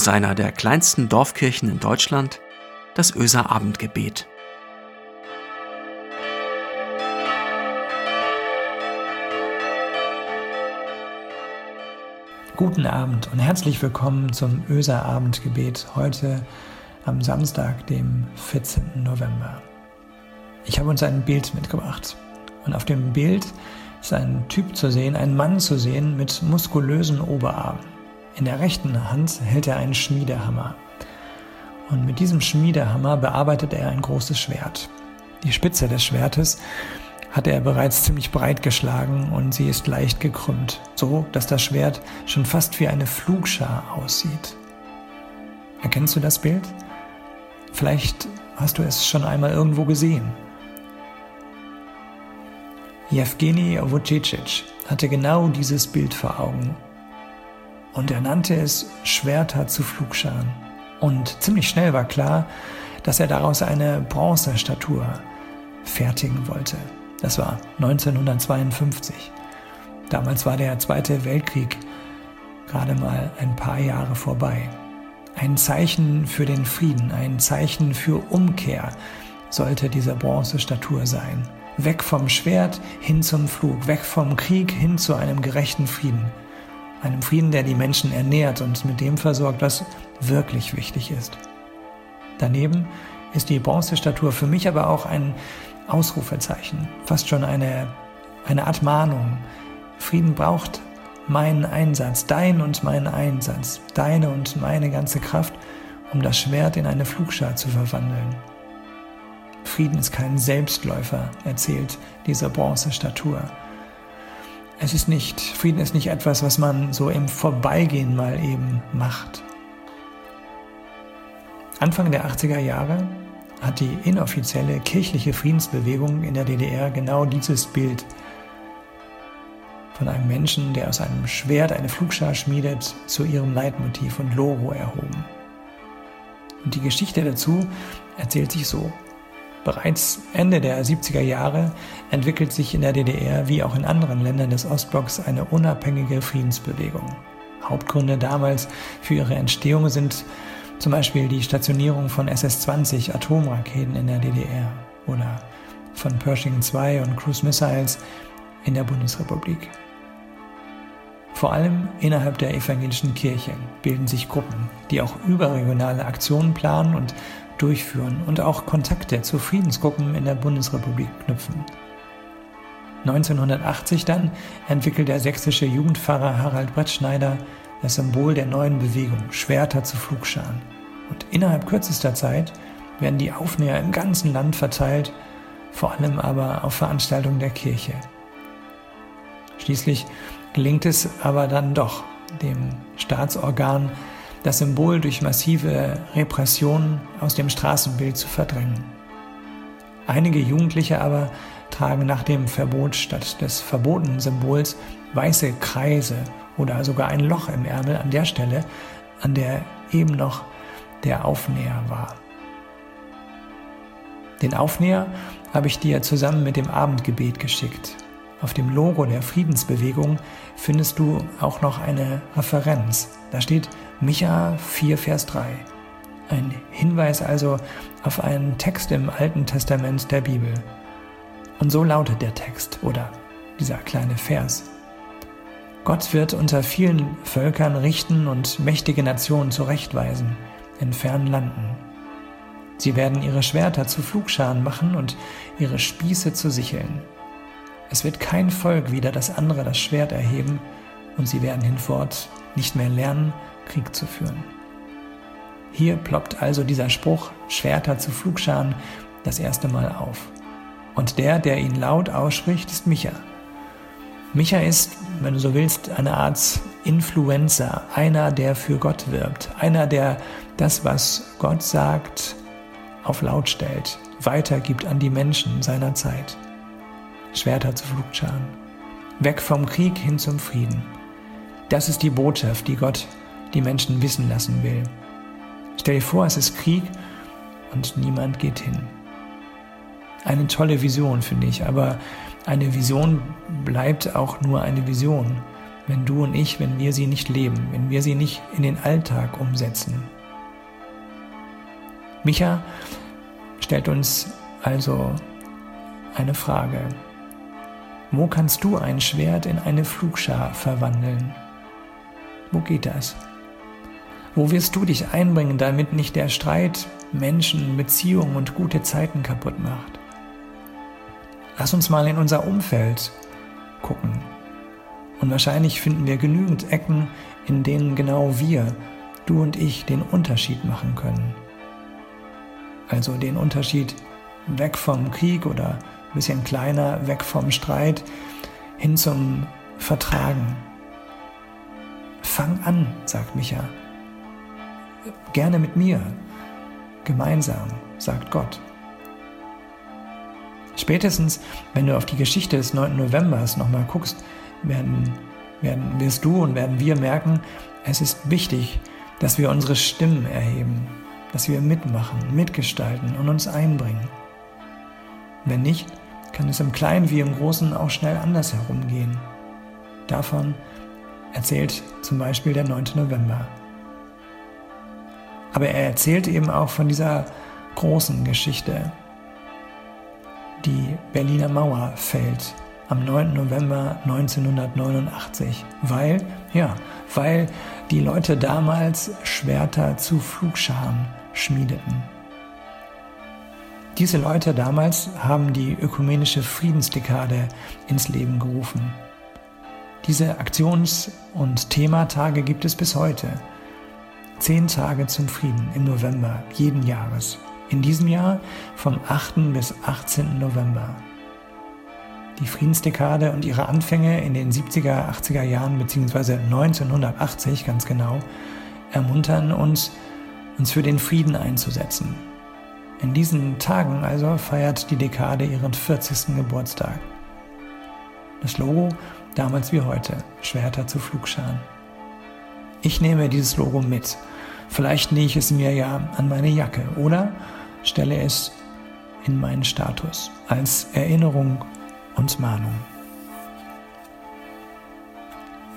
aus einer der kleinsten Dorfkirchen in Deutschland, das Öser Abendgebet. Guten Abend und herzlich willkommen zum Öser Abendgebet heute am Samstag, dem 14. November. Ich habe uns ein Bild mitgebracht und auf dem Bild ist ein Typ zu sehen, ein Mann zu sehen mit muskulösen Oberarmen. In der rechten Hand hält er einen Schmiedehammer. Und mit diesem Schmiedehammer bearbeitet er ein großes Schwert. Die Spitze des Schwertes hat er bereits ziemlich breit geschlagen und sie ist leicht gekrümmt, so dass das Schwert schon fast wie eine Flugschar aussieht. Erkennst du das Bild? Vielleicht hast du es schon einmal irgendwo gesehen. Jewgeni Wojcic hatte genau dieses Bild vor Augen und er nannte es Schwerter zu Flugscharen. Und ziemlich schnell war klar, dass er daraus eine Bronzestatue fertigen wollte. Das war 1952. Damals war der Zweite Weltkrieg gerade mal ein paar Jahre vorbei. Ein Zeichen für den Frieden, ein Zeichen für Umkehr sollte diese Bronzestatue sein. Weg vom Schwert hin zum Flug, weg vom Krieg hin zu einem gerechten Frieden. Einem Frieden, der die Menschen ernährt und mit dem versorgt, was wirklich wichtig ist. Daneben ist die Bronzestatue für mich aber auch ein Ausrufezeichen, fast schon eine, eine Art Mahnung. Frieden braucht meinen Einsatz, dein und mein Einsatz, deine und meine ganze Kraft, um das Schwert in eine Flugschar zu verwandeln. Frieden ist kein Selbstläufer, erzählt diese Bronzestatue. Es ist nicht, Frieden ist nicht etwas, was man so im Vorbeigehen mal eben macht. Anfang der 80er Jahre hat die inoffizielle kirchliche Friedensbewegung in der DDR genau dieses Bild von einem Menschen, der aus einem Schwert eine Flugschar schmiedet, zu ihrem Leitmotiv und Logo erhoben. Und die Geschichte dazu erzählt sich so. Bereits Ende der 70er Jahre entwickelt sich in der DDR wie auch in anderen Ländern des Ostblocks eine unabhängige Friedensbewegung. Hauptgründe damals für ihre Entstehung sind zum Beispiel die Stationierung von SS-20 Atomraketen in der DDR oder von Pershing II und Cruise Missiles in der Bundesrepublik. Vor allem innerhalb der evangelischen Kirche bilden sich Gruppen, die auch überregionale Aktionen planen und durchführen und auch Kontakte zu Friedensgruppen in der Bundesrepublik knüpfen. 1980 dann entwickelt der sächsische Jugendpfarrer Harald Brettschneider das Symbol der neuen Bewegung, Schwerter zu Flugscharen. Und innerhalb kürzester Zeit werden die Aufnäher im ganzen Land verteilt, vor allem aber auf Veranstaltungen der Kirche. Schließlich gelingt es aber dann doch, dem Staatsorgan das Symbol durch massive Repressionen aus dem Straßenbild zu verdrängen. Einige Jugendliche aber tragen nach dem Verbot statt des verbotenen Symbols weiße Kreise oder sogar ein Loch im Ärmel an der Stelle, an der eben noch der Aufnäher war. Den Aufnäher habe ich dir zusammen mit dem Abendgebet geschickt. Auf dem Logo der Friedensbewegung findest du auch noch eine Referenz. Da steht Micha 4, Vers 3. Ein Hinweis also auf einen Text im Alten Testament der Bibel. Und so lautet der Text oder dieser kleine Vers. Gott wird unter vielen Völkern richten und mächtige Nationen zurechtweisen in fernen Landen. Sie werden ihre Schwerter zu Flugscharen machen und ihre Spieße zu Sicheln. Es wird kein Volk wieder das andere das Schwert erheben und sie werden hinfort nicht mehr lernen, Krieg zu führen. Hier ploppt also dieser Spruch Schwerter zu Flugscharen das erste Mal auf. Und der, der ihn laut ausspricht, ist Micha. Micha ist, wenn du so willst, eine Art Influencer, einer, der für Gott wirbt, einer, der das, was Gott sagt, auf laut stellt, weitergibt an die Menschen seiner Zeit. Schwerter zu Flugscharen. Weg vom Krieg hin zum Frieden. Das ist die Botschaft, die Gott die Menschen wissen lassen will. Stell dir vor, es ist Krieg und niemand geht hin. Eine tolle Vision, finde ich, aber eine Vision bleibt auch nur eine Vision, wenn du und ich, wenn wir sie nicht leben, wenn wir sie nicht in den Alltag umsetzen. Micha stellt uns also eine Frage. Wo kannst du ein Schwert in eine Flugschar verwandeln? Wo geht das? Wo wirst du dich einbringen, damit nicht der Streit Menschen, Beziehungen und gute Zeiten kaputt macht? Lass uns mal in unser Umfeld gucken. Und wahrscheinlich finden wir genügend Ecken, in denen genau wir, du und ich, den Unterschied machen können. Also den Unterschied weg vom Krieg oder ein bisschen kleiner, weg vom Streit, hin zum Vertragen. Fang an, sagt Micha. Gerne mit mir. Gemeinsam, sagt Gott. Spätestens, wenn du auf die Geschichte des 9. Novembers nochmal guckst, werden, werden, wirst du und werden wir merken, es ist wichtig, dass wir unsere Stimmen erheben, dass wir mitmachen, mitgestalten und uns einbringen. Wenn nicht, kann es im Kleinen wie im Großen auch schnell anders herumgehen. Davon erzählt zum Beispiel der 9. November. Aber er erzählt eben auch von dieser großen Geschichte. Die Berliner Mauer fällt am 9. November 1989, weil, ja, weil die Leute damals Schwerter zu Flugscharen schmiedeten. Diese Leute damals haben die ökumenische Friedensdekade ins Leben gerufen. Diese Aktions- und Thematage gibt es bis heute. Zehn Tage zum Frieden im November jeden Jahres. In diesem Jahr vom 8. bis 18. November. Die Friedensdekade und ihre Anfänge in den 70er, 80er Jahren bzw. 1980 ganz genau ermuntern uns, uns für den Frieden einzusetzen. In diesen Tagen also feiert die Dekade ihren 40. Geburtstag. Das Logo damals wie heute, Schwerter zu Flugscharen. Ich nehme dieses Logo mit. Vielleicht nähe ich es mir ja an meine Jacke oder stelle es in meinen Status als Erinnerung und Mahnung.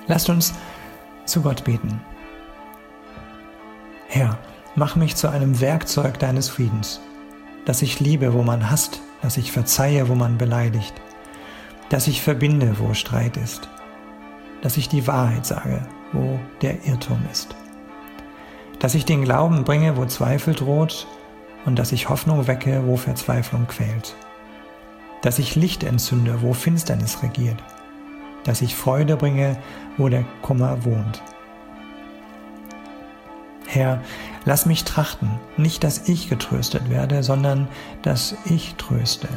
Lasst uns zu Gott beten. Herr, mach mich zu einem Werkzeug deines Friedens, dass ich liebe, wo man hasst, dass ich verzeihe, wo man beleidigt, dass ich verbinde, wo Streit ist, dass ich die Wahrheit sage, wo der Irrtum ist, dass ich den Glauben bringe, wo Zweifel droht und dass ich Hoffnung wecke, wo Verzweiflung quält, dass ich Licht entzünde, wo Finsternis regiert, dass ich Freude bringe, wo der Kummer wohnt. Herr, lass mich trachten, nicht dass ich getröstet werde, sondern dass ich tröste.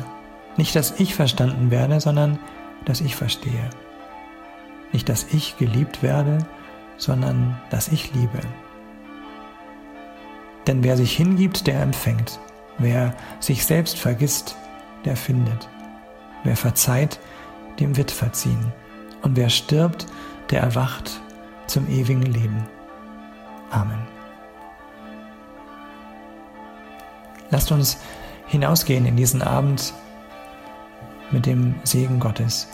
Nicht dass ich verstanden werde, sondern dass ich verstehe. Nicht dass ich geliebt werde, sondern dass ich liebe. Denn wer sich hingibt, der empfängt. Wer sich selbst vergisst, der findet. Wer verzeiht, dem wird verziehen. Und wer stirbt, der erwacht zum ewigen Leben. Amen. Lasst uns hinausgehen in diesen Abend mit dem Segen Gottes.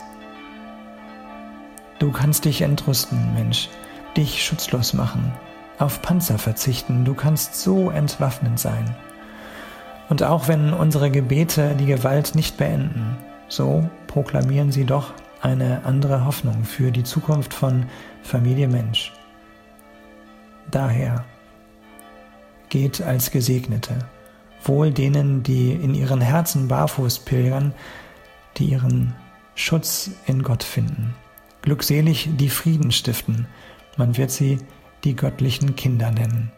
Du kannst dich entrüsten, Mensch, dich schutzlos machen, auf Panzer verzichten, du kannst so entwaffnend sein. Und auch wenn unsere Gebete die Gewalt nicht beenden, so proklamieren sie doch eine andere Hoffnung für die Zukunft von Familie Mensch. Daher geht als Gesegnete, wohl denen, die in ihren Herzen barfuß pilgern, die ihren Schutz in Gott finden. Glückselig die Frieden stiften, man wird sie die göttlichen Kinder nennen.